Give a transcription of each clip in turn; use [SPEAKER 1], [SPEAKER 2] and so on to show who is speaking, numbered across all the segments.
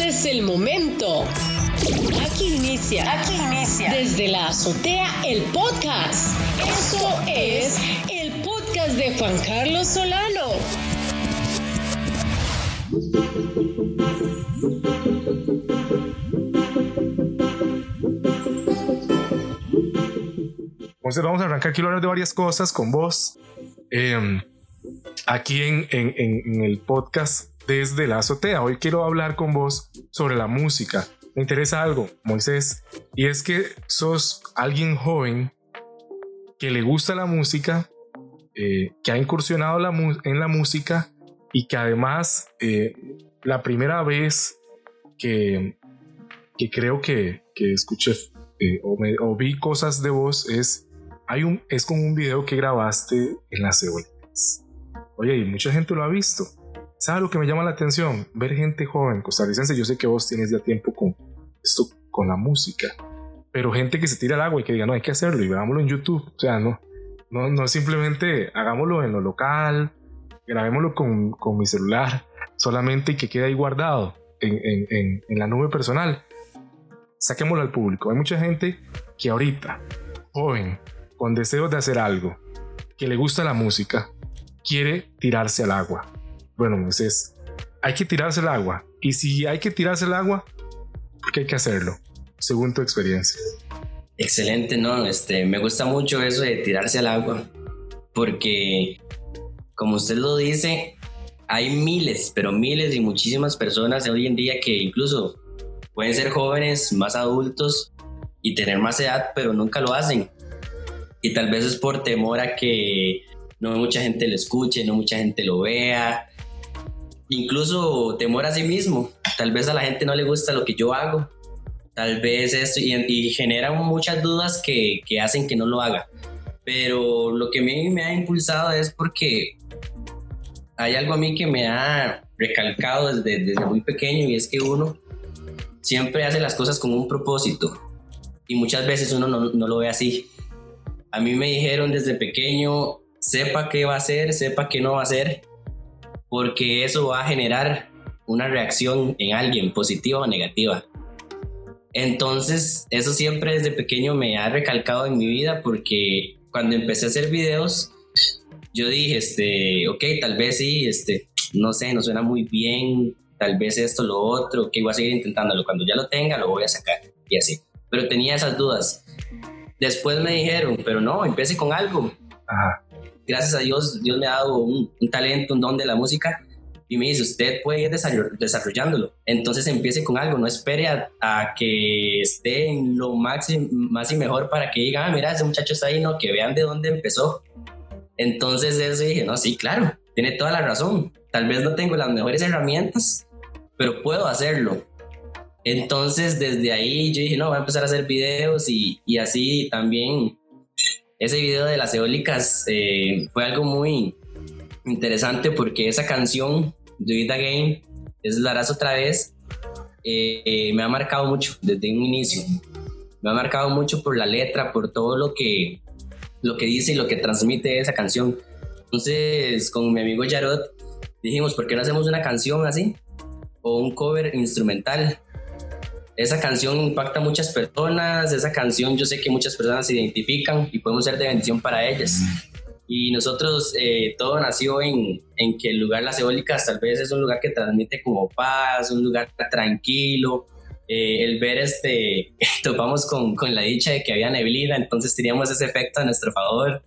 [SPEAKER 1] Este es el momento. Aquí inicia. Aquí inicia. Desde la azotea, el podcast. Eso es el podcast de Juan Carlos Solano.
[SPEAKER 2] Entonces vamos a arrancar aquí a hablar de varias cosas con vos. Em, aquí en, en, el podcast desde la azotea. Hoy quiero hablar con vos sobre la música. Me interesa algo, Moisés, y es que sos alguien joven que le gusta la música, eh, que ha incursionado en la música y que además eh, la primera vez que, creo que, que escuché eh, o, o, vi cosas de vos es, hay un, es como un video que grabaste en las eólicas. Oye, y mucha gente lo ha visto. ¿Sabes lo que me llama la atención? Ver gente joven costarricense. Yo sé que vos tienes ya tiempo con esto, con la música, pero gente que se tira al agua y que diga, no, hay que hacerlo y veámoslo en YouTube. O sea, no, no, no simplemente hagámoslo en lo local, grabémoslo con, con mi celular solamente y que quede ahí guardado en, en, en, la nube personal. Saquémoslo al público. Hay mucha gente que ahorita, joven, con deseos de hacer algo, que le gusta la música, quiere tirarse al agua. Bueno, entonces hay que tirarse al agua. Y si hay que tirarse al agua, ¿por qué hay que hacerlo? Según tu experiencia.
[SPEAKER 3] Excelente, ¿no? Este, me gusta mucho eso de tirarse al agua, porque como usted lo dice, hay miles, pero miles y muchísimas personas hoy en día que incluso pueden ser jóvenes, más adultos y tener más edad, pero nunca lo hacen. Y tal vez es por temor a que no mucha gente lo escuche, no mucha gente lo vea. Incluso temor a sí mismo. Tal vez a la gente no le gusta lo que yo hago. Tal vez esto, y, y genera muchas dudas que, que, hacen que no lo haga. Pero lo que a mí me ha impulsado es porque hay algo a mí que me ha recalcado desde, desde muy pequeño y es que uno siempre hace las cosas con un propósito y muchas veces uno no, no lo ve así. A mí me dijeron desde pequeño, sepa qué va a hacer, sepa qué no va a hacer, porque eso va a generar una reacción en alguien, positiva o negativa. Entonces, eso siempre desde pequeño me ha recalcado en mi vida porque cuando empecé a hacer videos, yo dije, este, ok, tal vez sí, este, no sé, no suena muy bien, tal vez esto, lo otro, que voy a seguir intentándolo. Cuando ya lo tenga, lo voy a sacar y así. Pero tenía esas dudas. Después me dijeron, pero no, empiece con algo. Ajá gracias a Dios, Dios me ha dado un, talento, un don de la música y me dice, usted puede ir desarrollándolo. Entonces empiece con algo, no espere a, que esté en lo máximo, más y mejor para que digan, ah, mira, ese muchacho está ahí, no, que vean de dónde empezó. Entonces eso dije, no, sí, claro, tiene toda la razón. Tal vez no tengo las mejores herramientas, pero puedo hacerlo. Entonces desde ahí yo dije, no, voy a empezar a hacer videos y, y así también ese video de las eólicas eh, fue algo muy interesante porque esa canción, Do It Again, es la harás otra vez, eh, me ha marcado mucho desde un inicio. Me ha marcado mucho por la letra, por todo lo que, lo que dice y lo que transmite esa canción. Entonces, con mi amigo Jarot, dijimos, ¿por qué no hacemos una canción así? O un cover instrumental esa canción impacta a muchas personas, esa canción yo sé que muchas personas se identifican y podemos ser de bendición para ellas. Y nosotros, eh, todo nació en, en, que el lugar Las Eólicas tal vez es un lugar que transmite como paz, un lugar tranquilo. Eh, el ver este, topamos con, con la dicha de que había neblina, entonces teníamos ese efecto a nuestro favor.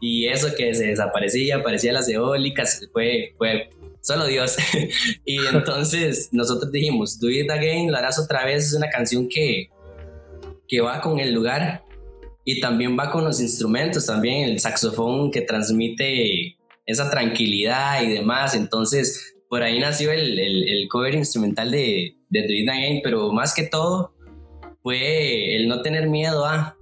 [SPEAKER 3] Y eso que se desaparecía, aparecía las eólicas, fue, fue solo Dios. y entonces nosotros dijimos, Do It Again, lo harás otra vez, es una canción que, que va con el lugar y también va con los instrumentos, también el saxofón que transmite esa tranquilidad y demás. Entonces, por ahí nació el, el, cover instrumental de, de Do It Again, pero más que todo fue el no tener miedo a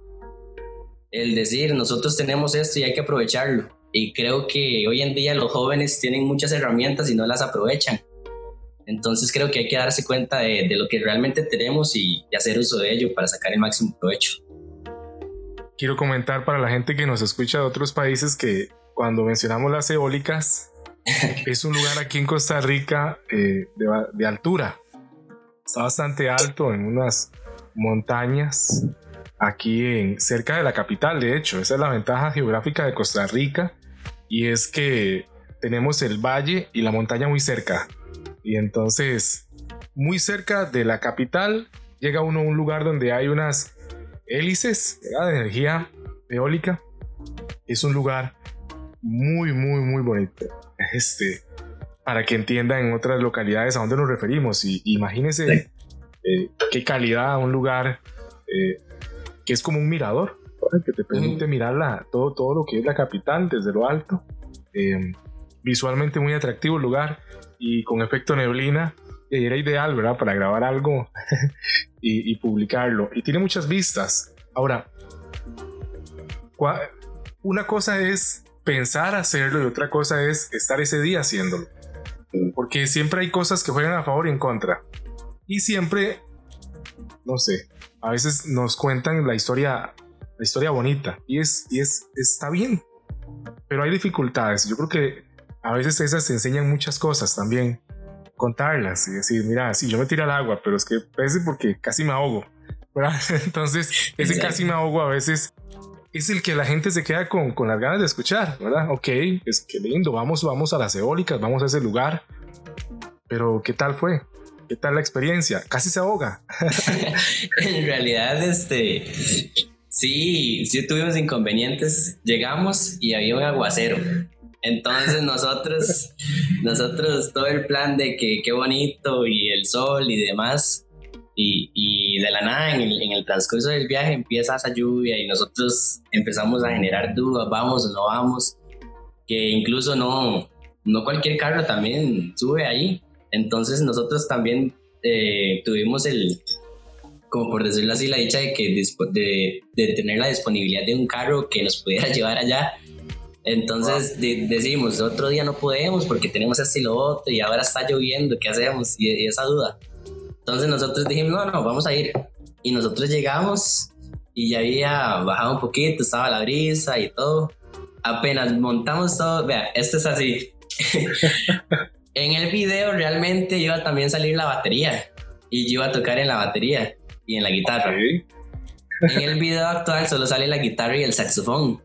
[SPEAKER 3] el decir, nosotros tenemos esto y hay que aprovecharlo. Y creo que hoy en día los jóvenes tienen muchas herramientas y no las aprovechan. Entonces creo que hay que darse cuenta de, lo que realmente tenemos y, hacer uso de ello para sacar el máximo provecho.
[SPEAKER 2] Quiero comentar para la gente que nos escucha de otros países que cuando mencionamos las eólicas, es un lugar aquí en Costa Rica eh, de, altura. Está bastante alto en unas montañas aquí en, cerca de la capital, de hecho. Esa es la ventaja geográfica de Costa Rica y es que tenemos el valle y la montaña muy cerca. Y entonces, muy cerca de la capital, llega uno a un lugar donde hay unas hélices de energía eólica. Es un lugar muy, muy, muy bonito. Este, para que entiendan en otras localidades a dónde nos referimos. Y imagínense eh, qué calidad un lugar eh, que es como un mirador, que te permite mirar todo, todo lo que es la capital desde lo alto. Em, visualmente muy atractivo el lugar y con efecto neblina. Y era ideal, ¿verdad? Para grabar algo y, publicarlo. Y tiene muchas vistas. Ahora, una cosa es pensar hacerlo y otra cosa es estar ese día haciéndolo. Porque siempre hay cosas que juegan a favor y en contra. Y siempre, no sé, a veces nos cuentan la historia, la historia bonita y es, y es, está bien. Pero hay dificultades. Yo creo que a veces esas enseñan muchas cosas también. Contarlas y decir, mira, sí, yo me tiré al agua, pero es que parece porque casi me ahogo. Entonces, ese casi me ahogo a veces es el que la gente se queda con, con las ganas de escuchar, ¿verdad? Ok, es que lindo, vamos, vamos a las eólicas, vamos a ese lugar. Pero, ¿qué tal fue? ¿Qué tal la experiencia? Casi se ahoga.
[SPEAKER 3] en realidad, este, sí, sí tuvimos inconvenientes. Llegamos y había un aguacero. Entonces nosotros, nosotros todo el plan de que qué bonito y el sol y demás, y, de la nada en el, en el, transcurso del viaje empieza esa lluvia y nosotros empezamos a generar dudas, vamos o no vamos, que incluso no, no cualquier carro también sube ahí. Entonces nosotros también eh, tuvimos el, como por decirlo así, la dicha de, que, de, de, tener la disponibilidad de un carro que nos pudiera llevar allá. Entonces decimos, otro día no podemos porque tenemos este y lo otro y ahora está lloviendo, ¿qué hacemos? y esa duda. Entonces nosotros dijimos, no, no, vamos a ir. Y nosotros llegamos y ya había bajado un poquito, estaba la brisa y todo. Apenas montamos todo, vea, esto es así. en el video realmente iba a también salir la batería y yo iba a tocar en la batería y en la guitarra. En el video actual solo sale la guitarra y el saxofón.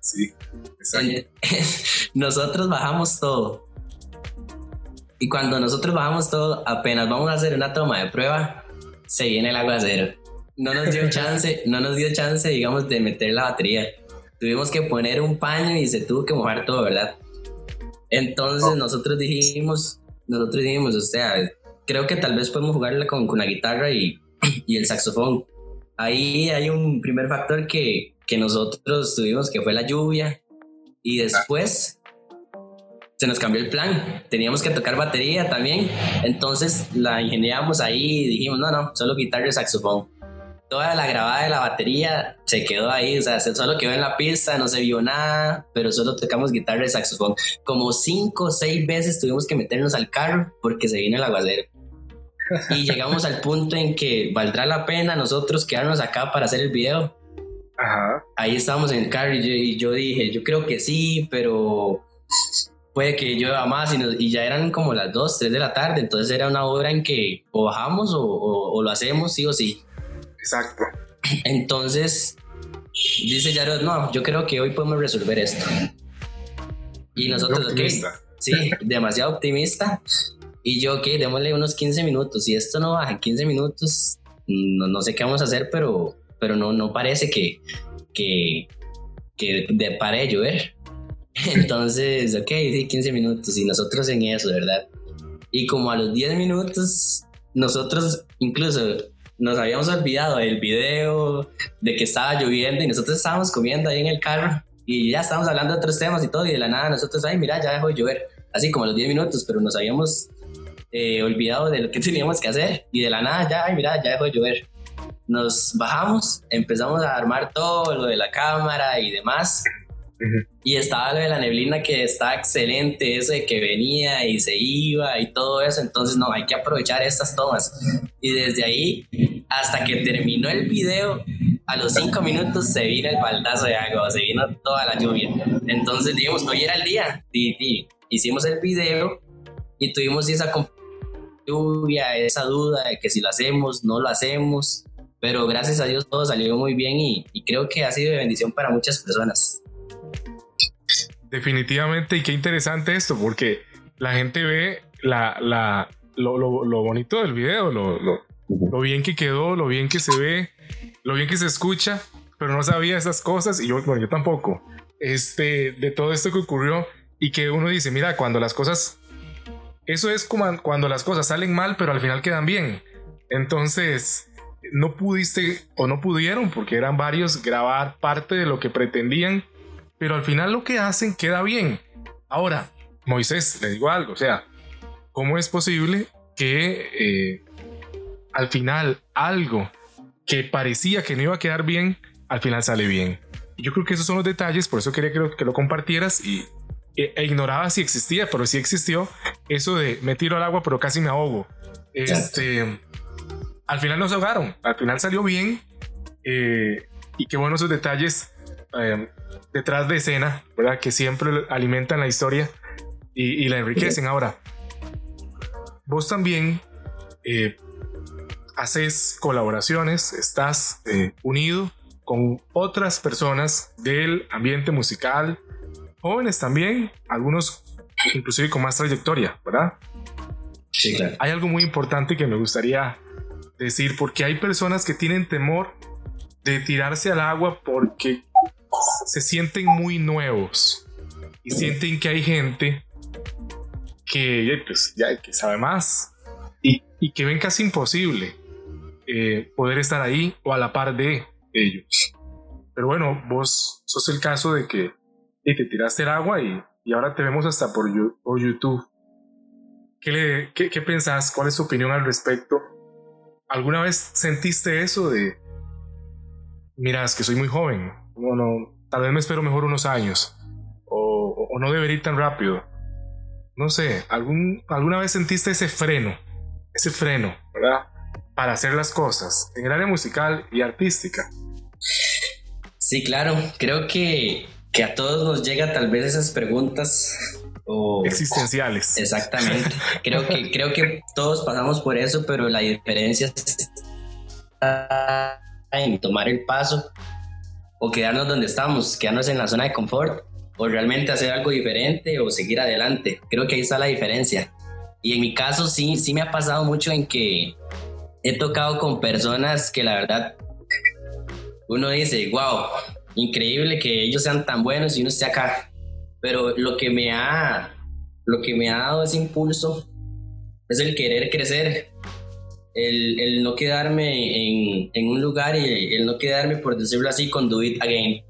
[SPEAKER 2] Sí,
[SPEAKER 3] exacto. nosotros bajamos todo y cuando nosotros bajamos todo, apenas vamos a hacer una toma de prueba, se viene el aguacero. No nos dio chance, no nos dio chance, digamos, de meter la batería. Tuvimos que poner un paño y se tuvo que mojar todo, ¿verdad? Entonces nosotros dijimos, nosotros dijimos, o sea, creo que tal vez podemos jugarla con, con la guitarra y, y el saxofón. Ahí hay un primer factor que, que nosotros tuvimos, que fue la lluvia. Y después se nos cambió el plan. Teníamos que tocar batería también. Entonces la ingeniamos ahí y dijimos, no, no, solo guitarra y saxofón. Toda la grabada de la batería se quedó ahí, o sea, solo quedó en la pista, no se vio nada, pero solo tocamos guitarra y saxofón. Como cinco o seis veces tuvimos que meternos al carro porque se vino el aguacero. Y llegamos al punto en que valdrá la pena nosotros quedarnos acá para hacer el video. Ahí estábamos en el carro y yo dije, yo creo que sí, pero puede que llueva más y, ya eran como las 2, 3 de la tarde, entonces era una hora en que o bajamos o, lo hacemos sí o sí.
[SPEAKER 2] Exacto.
[SPEAKER 3] Entonces, dice Jared, no, yo creo que hoy podemos resolver esto. Y nosotros, ok, sí, demasiado optimista. Y yo, ok, démosle unos 15 minutos. Si esto no baja en 15 minutos, no, no sé qué vamos a hacer, pero, pero no, no parece que, que, que de, pare de llover. Entonces, ok, sí, 15 minutos y nosotros en eso, ¿verdad? Y como a los 10 minutos, nosotros incluso nos habíamos olvidado del video, de que estaba lloviendo y nosotros estábamos comiendo ahí en el carro y ya estábamos hablando de otros temas y todo y de la nada nosotros, ay, mira, ya dejó de llover, así como a los 10 minutos, pero nos habíamos eh, olvidado de lo que teníamos que hacer y de la nada ya, ay, mira, ya dejó de llover. Nos bajamos, empezamos a armar todo lo de la cámara y demás y estaba lo de la neblina que está excelente, eso de que venía y se iba y todo eso. Entonces, no, hay que aprovechar estas tomas. Y desde ahí hasta que terminó el video, a los cinco minutos se vino el baldazo de agua, se vino toda la lluvia. Entonces dijimos, hoy era el día. Y, hicimos el video y tuvimos esa lluvia, esa duda de que si lo hacemos, no lo hacemos, pero gracias a Dios todo salió muy bien y, creo que ha sido de bendición para muchas personas.
[SPEAKER 2] Definitivamente, y qué interesante esto, porque la gente ve la, la, lo, lo, bonito del video, lo, lo, bien que quedó, lo bien que se ve, lo bien que se escucha, pero no sabía esas cosas y yo, bueno, yo tampoco, este, de todo esto que ocurrió y que uno dice, mira, cuando las cosas, eso es como cuando las cosas salen mal, pero al final quedan bien. Entonces, no pudiste o no pudieron, porque eran varios, grabar parte de lo que pretendían, pero al final lo que hacen queda bien. Ahora, Moisés, le digo algo, o sea, ¿cómo es posible que eh, al final algo que parecía que no iba a quedar bien, al final sale bien? Yo creo que esos son los detalles, por eso quería que lo compartieras y e, e ignoraba si existía, pero sí existió eso de me tiro al agua, pero casi me ahogo. Este, al final no se ahogaron, al final salió bien. Eh, y qué buenos esos detalles eh, detrás de escena, ¿verdad? Que siempre alimentan la historia y, la enriquecen. Ahora, vos también eh, haces colaboraciones, estás unido con otras personas del ambiente musical, jóvenes también, algunos inclusive con más trayectoria, ¿verdad?
[SPEAKER 3] Sí, claro.
[SPEAKER 2] Hay algo muy importante que me gustaría decir, porque hay personas que tienen temor de tirarse al agua porque se sienten muy nuevos y sienten que hay gente que, pues, ya, que sabe más y, que ven casi imposible eh, poder estar ahí o a la par de ellos. Pero bueno, vos sos el caso de que te tiraste al agua y, ahora te vemos hasta por, YouTube. ¿Qué, le, qué, ¿Qué pensás? ¿Cuál es tu opinión al respecto? ¿Alguna vez sentiste eso de, mira, es que soy muy joven, no, tal vez me espero mejor unos años, o, no debería ir tan rápido? No sé, ¿algún, ¿alguna vez sentiste ese freno, ese freno, ¿verdad? Para hacer las cosas en el área musical y artística.
[SPEAKER 3] Sí, claro, creo que, que a todos nos llega tal vez esas preguntas
[SPEAKER 2] existenciales.
[SPEAKER 3] Exactamente. Creo que, creo que todos pasamos por eso, pero la diferencia está en tomar el paso o quedarnos donde estamos, quedarnos en la zona de confort o realmente hacer algo diferente o seguir adelante. Creo que ahí está la diferencia. Y en mi caso sí, sí me ha pasado mucho en que he tocado con personas que la verdad uno dice, wow, increíble que ellos sean tan buenos y uno esté acá pero lo que me ha, lo que me ha dado ese impulso es el querer crecer, el, el no quedarme en, en, un lugar y el no quedarme, por decirlo así, con Do It Again.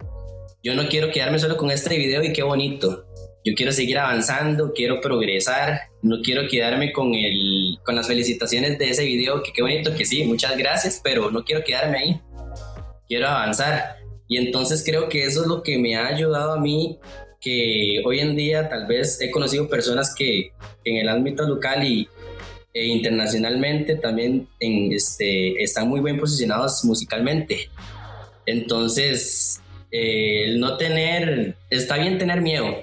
[SPEAKER 3] Yo no quiero quedarme solo con este video y qué bonito. Yo quiero seguir avanzando, quiero progresar, no quiero quedarme con, el, con las felicitaciones de ese video, que qué bonito, que sí, muchas gracias, pero no quiero quedarme ahí. Quiero avanzar. Y entonces creo que eso es lo que me ha ayudado a mí que hoy en día tal vez he conocido personas que en el ámbito local y e internacionalmente también en, este, están muy bien posicionados musicalmente. Entonces, eh, el no tener, está bien tener miedo,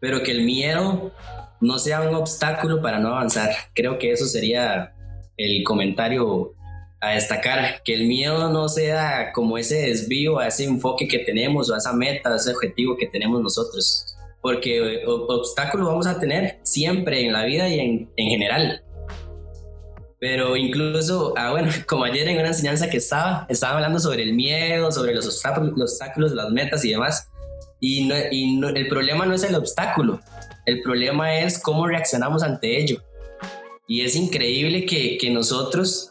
[SPEAKER 3] pero que el miedo no sea un obstáculo para no avanzar. Creo que eso sería el comentario a destacar, que el miedo no sea como ese desvío a ese enfoque que tenemos o a esa meta, a ese objetivo que tenemos nosotros. Porque obstáculos vamos a tener siempre en la vida y en, en general. Pero incluso, ah, bueno, como ayer en una enseñanza que estaba, estaba hablando sobre el miedo, sobre los obstáculos, los obstáculos las metas y demás. Y, y el problema no es el obstáculo, el problema es cómo reaccionamos ante ello. Y es increíble que, que nosotros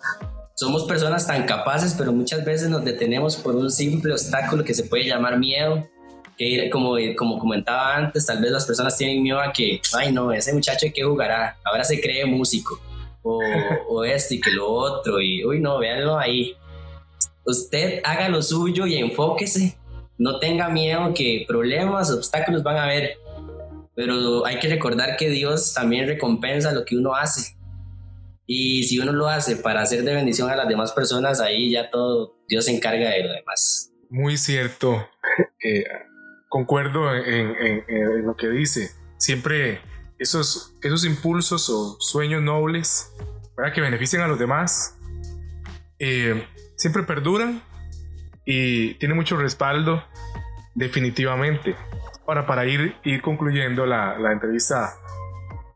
[SPEAKER 3] somos personas tan capaces, pero muchas veces nos detenemos por un simple obstáculo que se puede llamar miedo. Que como, como comentaba antes, tal vez las personas tienen miedo a que, ay no, ese muchacho que jugará, ahora se cree músico, o, o esto y que lo otro, y uy no, véanlo ahí. Usted haga lo suyo y enfóquese, no tenga miedo que problemas, obstáculos van a haber, pero hay que recordar que Dios también recompensa lo que uno hace. Y si uno lo hace para hacer de bendición a las demás personas, ahí ya todo, Dios se encarga de lo demás.
[SPEAKER 2] Muy cierto. Eh, concuerdo en, lo que dice. Siempre esos, esos impulsos o sueños nobles para que beneficien a los demás, eh, siempre perduran y tiene mucho respaldo definitivamente. Ahora, para ir, ir concluyendo la, la entrevista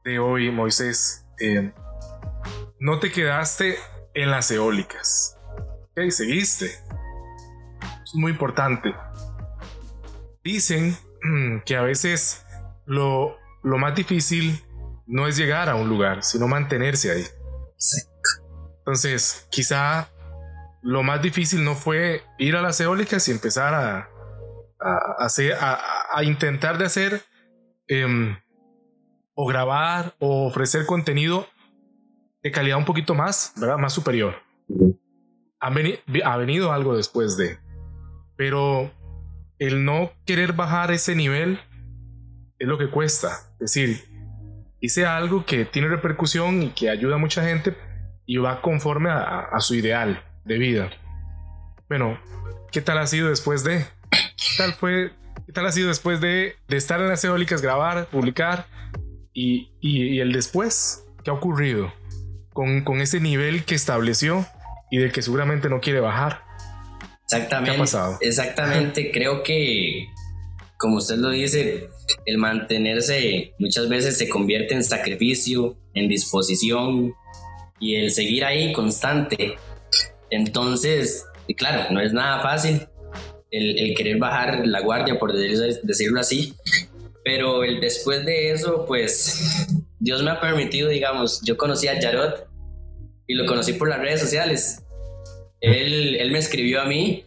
[SPEAKER 2] de hoy, Moisés, eh, no te quedaste en las eólicas. ¿Ok? Seguiste. Es muy importante. Dicen que a veces lo, lo más difícil no es llegar a un lugar, sino mantenerse ahí. Entonces, quizá lo más difícil no fue ir a las eólicas y empezar a, a, hacer, a, intentar de hacer em, o grabar o ofrecer contenido de calidad un poquito más, ¿verdad? Más superior. Ha, venido algo después de, pero el no querer bajar ese nivel es lo que cuesta. Es decir, hice algo que tiene repercusión y que ayuda a mucha gente y va conforme a, su ideal de vida. Bueno, ¿qué tal ha sido después de? ¿Qué tal fue? ¿Qué tal ha sido después de, de estar en las eólicas, grabar, publicar? Y, y, el después, ¿qué ha ocurrido con, con ese nivel que estableció y del que seguramente no quiere bajar?
[SPEAKER 3] Exactamente. ¿Qué ha pasado? Exactamente. Creo que, como usted lo dice, el mantenerse muchas veces se convierte en sacrificio, en disposición y el seguir ahí constante. Entonces, claro, no es nada fácil el, querer bajar la guardia, por decirlo así, pero el después de eso, pues Dios me ha permitido, digamos, yo conocí a Jarot y lo conocí por las redes sociales. Él, él me escribió a mí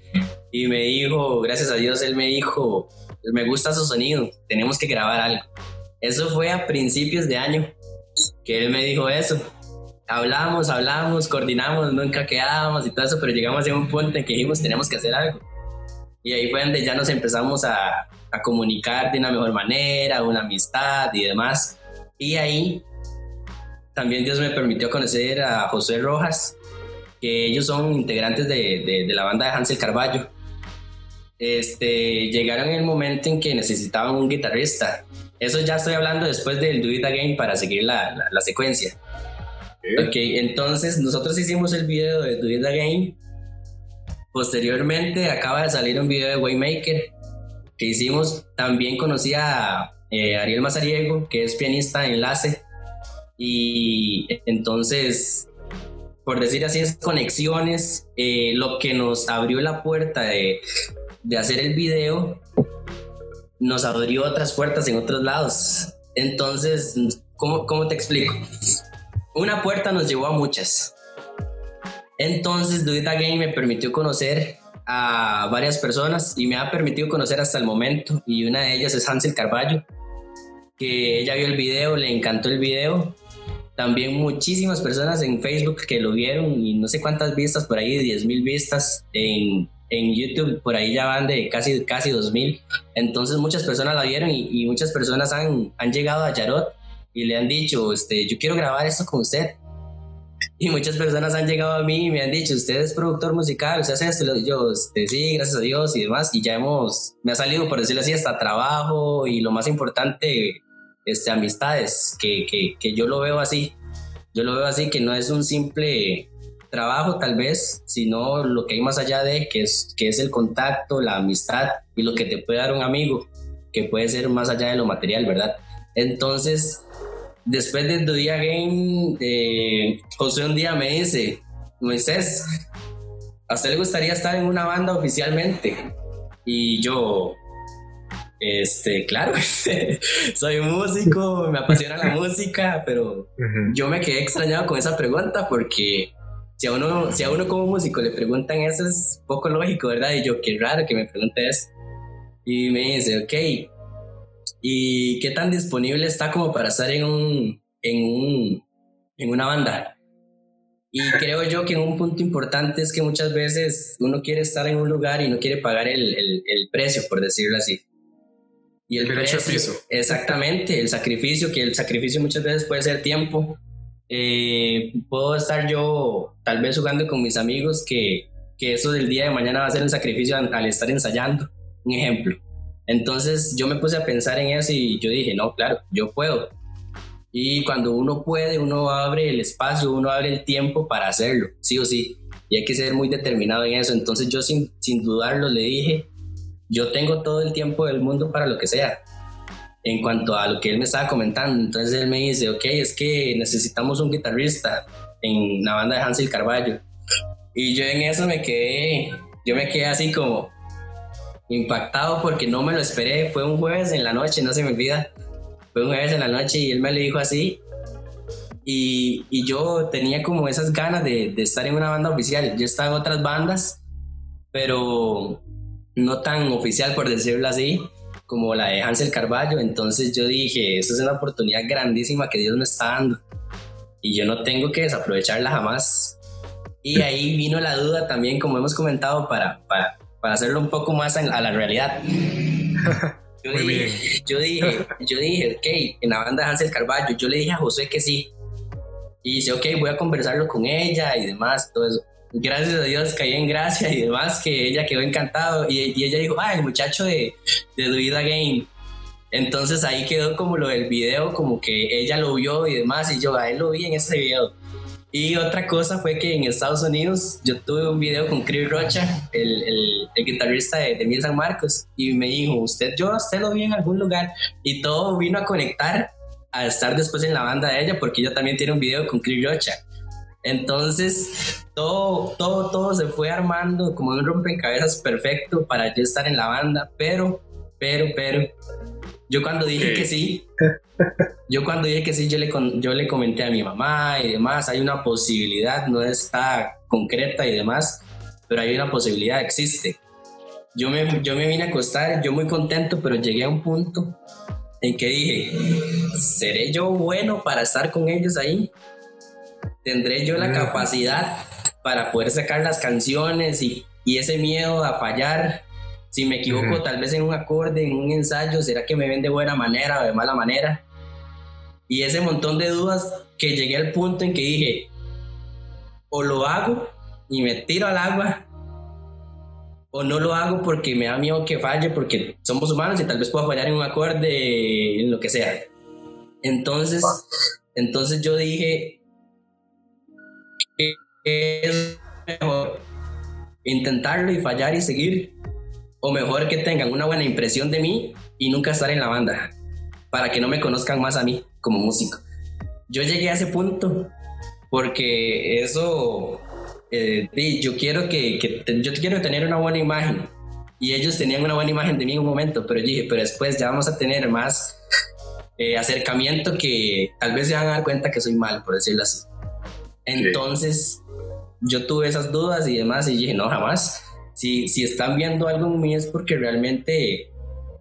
[SPEAKER 3] y me dijo, gracias a Dios, él me dijo, me gusta su sonido, tenemos que grabar algo. Eso fue a principios de año que él me dijo eso. Hablamos, hablamos, coordinamos, nunca quedábamos y todo eso, pero llegamos a un punto en que dijimos tenemos que hacer algo. Y ahí fue donde ya nos empezamos a, a comunicar de una mejor manera, una amistad y demás. Y ahí también Dios me permitió conocer a José Rojas, que ellos son integrantes de, de, de la banda de Hansel Carballo. Este, llegaron en el momento en que necesitaban un guitarrista. Eso ya estoy hablando después del Do It Again para seguir la, la, secuencia. ok, entonces nosotros hicimos el video de Do It Again Posteriormente acaba de salir un video de Waymaker que hicimos. También conocí a eh, Ariel Mazariego, que es pianista de enlace. Y entonces, por decir así, es conexiones. Eh, lo que nos abrió la puerta de, de hacer el video nos abrió otras puertas en otros lados. Entonces, ¿cómo, ¿cómo, te explico? Una puerta nos llevó a muchas. Entonces, Do It Again me permitió conocer a varias personas y me ha permitido conocer hasta el momento. Y una de ellas es Hansel Carballo, que ella vio el video, le encantó el video. También muchísimas personas en Facebook que lo vieron y no sé cuántas vistas, por ahí 10 mil vistas en, en, YouTube, por ahí ya van de casi, casi 2 mil. Entonces muchas personas la vieron y, y, muchas personas han, han llegado a Yarot y le han dicho, este, yo quiero grabar esto con usted y muchas personas han llegado a mí y me han dicho, usted es productor musical, usted hace esto, yo, este, sí, gracias a Dios y demás, y ya hemos, me ha salido, por decirlo así, hasta trabajo y lo más importante, este, amistades, que, que, que yo lo veo así, yo lo veo así, que no es un simple trabajo tal vez, sino lo que hay más allá de, que es, que es el contacto, la amistad y lo que te puede dar un amigo, que puede ser más allá de lo material, ¿verdad? Entonces, después del día game, eh, José un día me dice, Moisés, ¿a usted le gustaría estar en una banda oficialmente? Y yo, este, claro, soy músico, me apasiona la música, pero yo me quedé extrañado con esa pregunta porque si a uno, si a uno como músico le preguntan eso es poco lógico, ¿verdad? Y yo, qué raro que me pregunte eso. Y me dice, ok, y qué tan disponible está como para estar en un, en un, en una banda. Y creo yo que un punto importante es que muchas veces uno quiere estar en un lugar y no quiere pagar el, el, el precio, por decirlo así. Y el
[SPEAKER 2] derecho
[SPEAKER 3] precio, Exactamente, el sacrificio, que el sacrificio muchas veces puede ser tiempo. Eh, puedo estar yo tal vez jugando con mis amigos que, que eso del día de mañana va a ser un sacrificio al, al estar ensayando. Un ejemplo. Entonces yo me puse a pensar en eso y yo dije, no, claro, yo puedo. Y cuando uno puede, uno abre el espacio, uno abre el tiempo para hacerlo, sí o sí. Y hay que ser muy determinado en eso. Entonces yo sin, sin dudarlo le dije, yo tengo todo el tiempo del mundo para lo que sea. En cuanto a lo que él me estaba comentando, entonces él me dice, ok, es que necesitamos un guitarrista en la banda de Hansel Carballo. Y yo en eso me quedé, yo me quedé así como impactado porque no me lo esperé. Fue un jueves en la noche, no se me olvida. Fue un jueves en la noche y él me lo dijo así. Y, y yo tenía como esas ganas de, de, estar en una banda oficial. Yo estaba en otras bandas, pero no tan oficial, por decirlo así, como la de Hansel Carballo. Entonces yo dije, esa es una oportunidad grandísima que Dios me está dando. Y yo no tengo que desaprovecharla jamás. Y ahí vino la duda también, como hemos comentado, para, para, para hacerlo un poco más a la realidad. Yo dije, yo dije, yo dije, ok, en la banda de Hansel Carballo, yo le dije a José que sí. Y dice, ok, voy a conversarlo con ella y demás, todo eso. Gracias a Dios caí en gracia y demás, que ella quedó encantado. Y, y ella dijo, ah, el muchacho de, de Do It Again. Entonces ahí quedó como lo del video, como que ella lo vio y demás, y yo a él lo vi en ese video. Y otra cosa fue que en Estados Unidos yo tuve un video con Chris Rocha, el, el, el guitarrista de, de Mil San Marcos, y me dijo, usted, yo usted lo vi en algún lugar, y todo vino a conectar a estar después en la banda de ella, porque ella también tiene un video con Chris Rocha. Entonces, todo, todo, todo se fue armando como un rompecabezas perfecto para yo estar en la banda, pero, pero, pero, yo cuando dije que sí, yo cuando dije que sí, yo le, yo le comenté a mi mamá y demás, hay una posibilidad, no está concreta y demás, pero hay una posibilidad, existe. Yo me, yo me vine a acostar, yo muy contento, pero llegué a un punto en que dije, ¿seré yo bueno para estar con ellos ahí? ¿Tendré yo la capacidad para poder sacar las canciones y, y ese miedo a fallar? Si me equivoco tal vez en un acorde, en un ensayo, ¿será que me ven de buena manera o de mala manera? Y ese montón de dudas que llegué al punto en que dije, o lo hago y me tiro al agua, o no lo hago porque me da miedo que falle, porque somos humanos y tal vez pueda fallar en un acorde, en lo que sea. Entonces, entonces yo dije, es mejor intentarlo y fallar y seguir o mejor que tengan una buena impresión de mí y nunca estar en la banda, para que no me conozcan más a mí como músico. Yo llegué a ese punto porque eso, eh, yo quiero que, que, yo quiero tener una buena imagen y ellos tenían una buena imagen de mí en un momento, pero yo dije, pero después ya vamos a tener más eh, acercamiento que tal vez se van a dar cuenta que soy mal, por decirlo así. Entonces, yo tuve esas dudas y demás y dije, no, jamás si, si están viendo algo en mí es porque realmente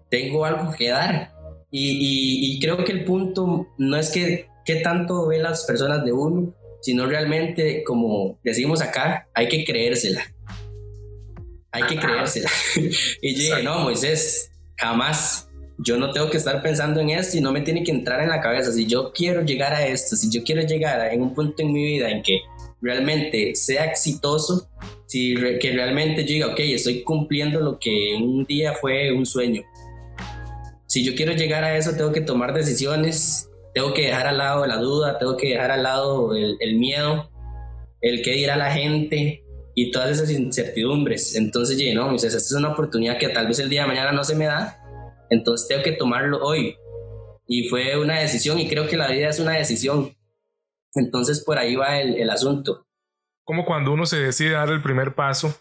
[SPEAKER 3] tengo algo que dar. Y, y, creo que el punto no es que qué tanto ven las personas de uno, sino realmente, como decimos acá, hay que creérsela. Hay que creérsela. y yo dije, no, Moisés, jamás. Yo no tengo que estar pensando en esto y no me tiene que entrar en la cabeza. Si yo quiero llegar a esto, si yo quiero llegar a, en un punto en mi vida en que realmente sea exitoso, si que realmente yo diga, ok, estoy cumpliendo lo que un día fue un sueño. Si yo quiero llegar a eso, tengo que tomar decisiones, tengo que dejar al lado la duda, tengo que dejar al lado el, el miedo, el qué dirá la gente y todas esas incertidumbres. Entonces, yo no, esta es una oportunidad que tal vez el día de mañana no se me da, entonces tengo que tomarlo hoy. Y fue una decisión y creo que la vida es una decisión. Entonces, por ahí va el, el asunto
[SPEAKER 2] como cuando uno se decide dar el primer paso,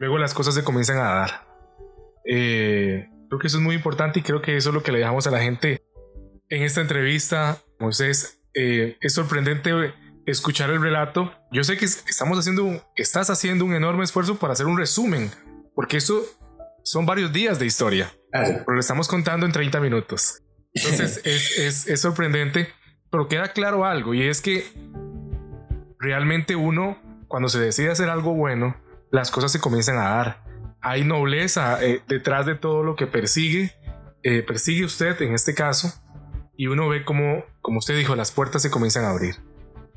[SPEAKER 2] luego las cosas se comienzan a dar. Eh, creo que eso es muy importante y creo que eso es lo que le dejamos a la gente en esta entrevista. Moisés, eh, es sorprendente escuchar el relato. Yo sé que estamos haciendo, estás haciendo un enorme esfuerzo para hacer un resumen, porque eso son varios días de historia, pero lo estamos contando en 30 minutos. Entonces es, es, es sorprendente, pero queda claro algo y es que realmente uno, cuando se decide hacer algo bueno, las cosas se comienzan a dar. Hay nobleza eh, detrás de todo lo que persigue, eh, persigue usted en este caso, y uno ve como, como usted dijo, las puertas se comienzan a abrir.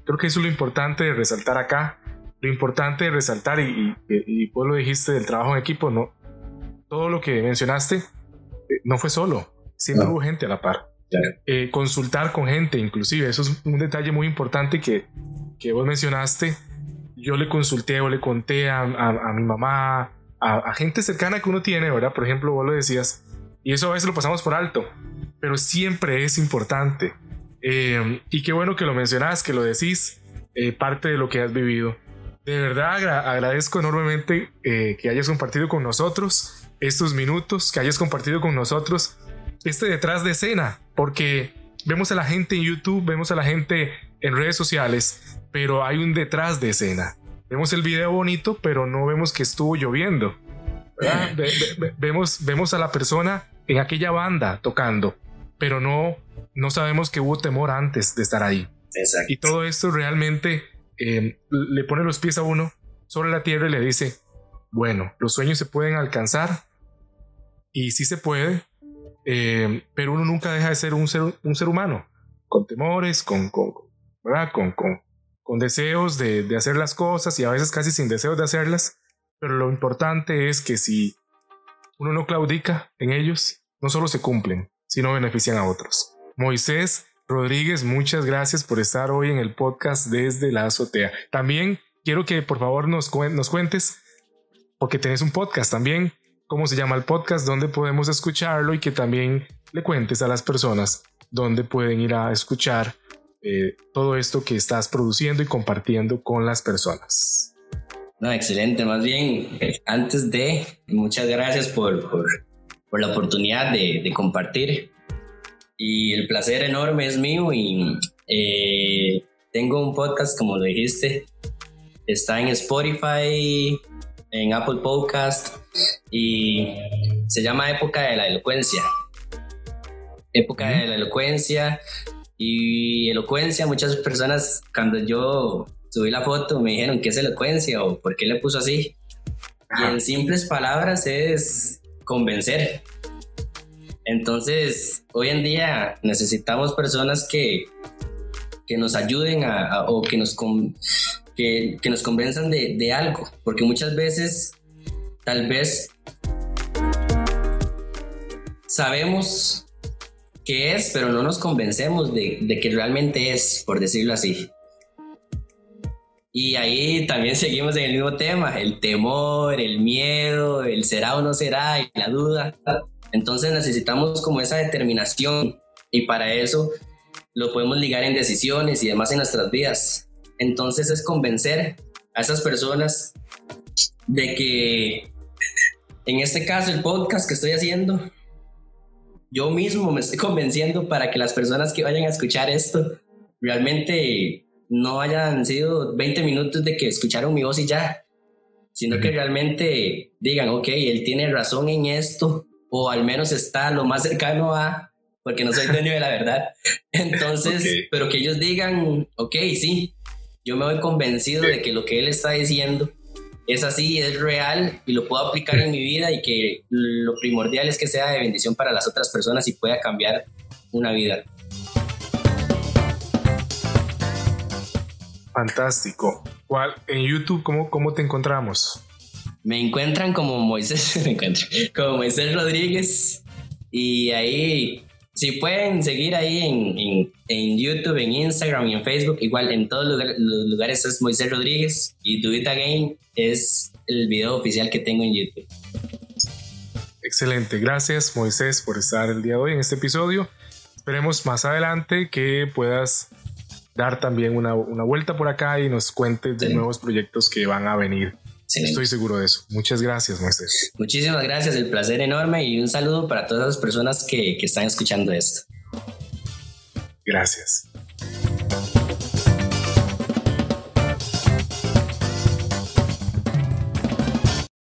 [SPEAKER 2] Creo que eso es lo importante de resaltar acá, lo importante de resaltar, y, y, vos lo dijiste del trabajo en equipo, no, todo lo que mencionaste eh, no fue solo, siempre hubo gente a la par, Eh, consultar con gente, inclusive, eso es un detalle muy importante que, que vos mencionaste. Yo le consulté o le conté a, mi mamá, a, gente cercana que uno tiene, ¿verdad? Por ejemplo, vos lo decías, y eso a veces lo pasamos por alto, pero siempre es importante. Eh, y qué bueno que lo mencionas, que lo decís, eh, parte de lo que has vivido. De verdad agradezco enormemente que hayas compartido con nosotros estos minutos, que hayas compartido con nosotros este detrás de escena, porque vemos a la gente en YouTube, vemos a la gente en redes sociales, pero hay un detrás de escena. Vemos el video bonito, pero no vemos que estuvo lloviendo. vemos, vemos a la persona en aquella banda tocando, pero no, no sabemos que hubo temor antes de estar ahí. Y todo esto realmente eh, le pone los pies a uno sobre la tierra y le dice, bueno, los sueños se pueden alcanzar y sí se puede, eh, pero uno nunca deja de ser un ser, humano, con temores, con, con, con, con, deseos de, de, hacer las cosas y a veces casi sin deseos de hacerlas, pero lo importante es que si uno no claudica en ellos, no solo se cumplen, sino benefician a otros. Moisés Rodríguez, muchas gracias por estar hoy en el podcast desde la azotea. También quiero que por favor nos, nos cuentes, porque tenés un podcast también, cómo se llama el podcast, dónde podemos escucharlo y que también le cuentes a las personas dónde pueden ir a escuchar eh, todo esto que estás produciendo y compartiendo con las personas.
[SPEAKER 3] No, excelente. Más bien, antes de, muchas gracias por, por, por la oportunidad de, de, compartir. Y el placer enorme es mío y eh, tengo un podcast, como lo dijiste, está en Spotify, en Apple Podcast y se llama Época de la Elocuencia. Época de la Elocuencia y elocuencia, muchas personas cuando yo subí la foto me dijeron qué es elocuencia o por qué le puso así. Y en simples palabras es convencer. Entonces, hoy en día necesitamos personas que, que nos ayuden a, o que nos, que, nos convenzan de, de, algo, porque muchas veces tal vez sabemos qué es, pero no nos convencemos de, de que realmente es, por decirlo así. Y ahí también seguimos en el mismo tema, el temor, el miedo, el será o no será y la duda. Entonces necesitamos como esa determinación y para eso lo podemos ligar en decisiones y demás en nuestras vidas. Entonces es convencer a esas personas de que, en este caso, el podcast que estoy haciendo, yo mismo me estoy convenciendo para que las personas que vayan a escuchar esto realmente no hayan sido 20 minutos de que escucharon mi voz y ya, sino que realmente digan, ok, él tiene razón en esto, o al menos está lo más cercano a, porque no soy dueño de la verdad. Entonces, pero que ellos digan, ok, sí, yo me voy convencido de que lo que él está diciendo es así, es real y lo puedo aplicar en mi vida y que lo primordial es que sea de bendición para las otras personas y pueda cambiar una vida.
[SPEAKER 2] Fantástico. ¿Cuál, en YouTube, ¿cómo, ¿cómo te encontramos?
[SPEAKER 3] Me encuentran como Moisés, me encuentro, como Moisés Rodríguez y ahí si pueden seguir ahí en, en, YouTube, en Instagram y en Facebook, igual en todos los lugares, es Moisés Rodríguez y Do It Again es el video oficial que tengo en YouTube.
[SPEAKER 2] Excelente, gracias Moisés por estar el día de hoy en este episodio. Esperemos más adelante que puedas dar también una, una vuelta por acá y nos cuentes de nuevos proyectos que van a venir Estoy seguro de eso. Muchas gracias, Moisés.
[SPEAKER 3] Muchísimas gracias, el placer enorme y un saludo para todas las personas que, que están escuchando esto.
[SPEAKER 2] Gracias.